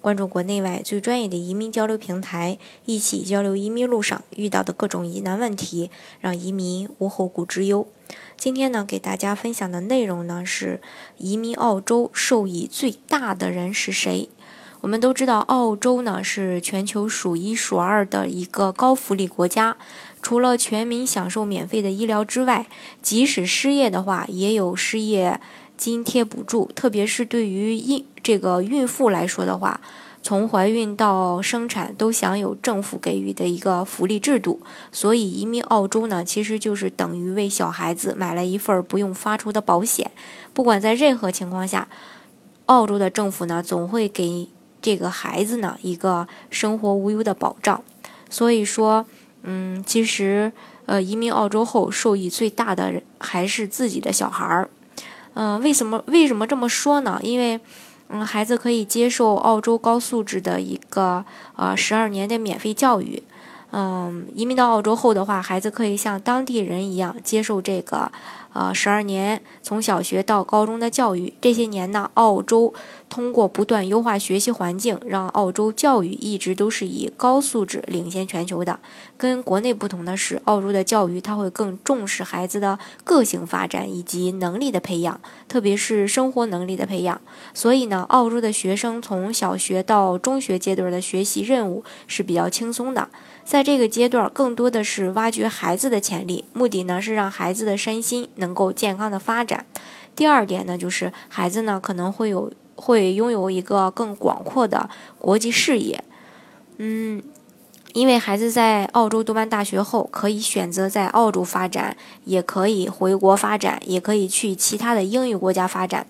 关注国内外最专业的移民交流平台，一起交流移民路上遇到的各种疑难问题，让移民无后顾之忧。今天呢，给大家分享的内容呢是移民澳洲受益最大的人是谁？我们都知道，澳洲呢是全球数一数二的一个高福利国家，除了全民享受免费的医疗之外，即使失业的话，也有失业津贴补助，特别是对于孕这个孕妇来说的话。从怀孕到生产都享有政府给予的一个福利制度，所以移民澳洲呢，其实就是等于为小孩子买了一份不用发出的保险。不管在任何情况下，澳洲的政府呢总会给这个孩子呢一个生活无忧的保障。所以说，嗯，其实呃，移民澳洲后受益最大的还是自己的小孩儿。嗯，为什么为什么这么说呢？因为。嗯，孩子可以接受澳洲高素质的一个呃十二年的免费教育。嗯，移民到澳洲后的话，孩子可以像当地人一样接受这个。呃，十二年从小学到高中的教育，这些年呢，澳洲通过不断优化学习环境，让澳洲教育一直都是以高素质领先全球的。跟国内不同的是，澳洲的教育它会更重视孩子的个性发展以及能力的培养，特别是生活能力的培养。所以呢，澳洲的学生从小学到中学阶段的学习任务是比较轻松的。在这个阶段，更多的是挖掘孩子的潜力，目的呢是让孩子的身心能够健康的发展。第二点呢，就是孩子呢可能会有会拥有一个更广阔的国际视野。嗯，因为孩子在澳洲读完大学后，可以选择在澳洲发展，也可以回国发展，也可以去其他的英语国家发展。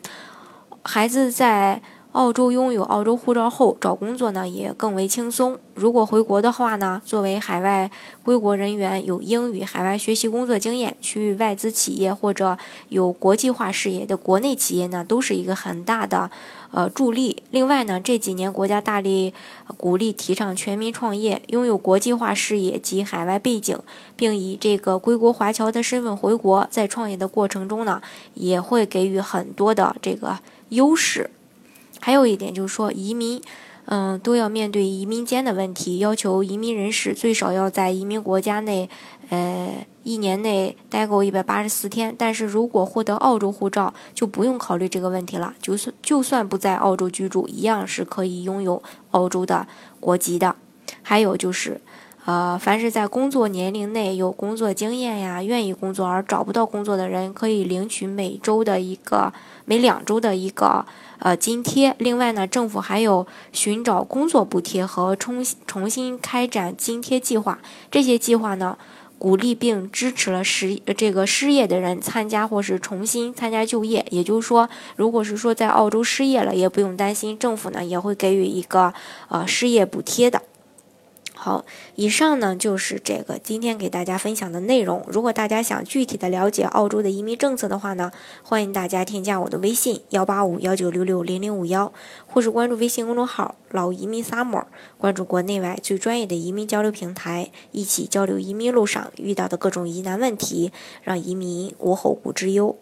孩子在。澳洲拥有澳洲护照后，找工作呢也更为轻松。如果回国的话呢，作为海外归国人员，有英语海外学习工作经验，去外资企业或者有国际化视野的国内企业呢，都是一个很大的呃助力。另外呢，这几年国家大力鼓励提倡全民创业，拥有国际化视野及海外背景，并以这个归国华侨的身份回国，在创业的过程中呢，也会给予很多的这个优势。还有一点就是说，移民，嗯，都要面对移民间的问题，要求移民人士最少要在移民国家内，呃，一年内待够一百八十四天。但是如果获得澳洲护照，就不用考虑这个问题了。就算就算不在澳洲居住，一样是可以拥有澳洲的国籍的。还有就是。呃，凡是在工作年龄内有工作经验呀、愿意工作而找不到工作的人，可以领取每周的一个、每两周的一个呃津贴。另外呢，政府还有寻找工作补贴和重重新开展津贴计划。这些计划呢，鼓励并支持了失这个失业的人参加或是重新参加就业。也就是说，如果是说在澳洲失业了，也不用担心，政府呢也会给予一个呃失业补贴的。好，以上呢就是这个今天给大家分享的内容。如果大家想具体的了解澳洲的移民政策的话呢，欢迎大家添加我的微信幺八五幺九六六零零五幺，或是关注微信公众号“老移民 summer”，关注国内外最专业的移民交流平台，一起交流移民路上遇到的各种疑难问题，让移民无后顾之忧。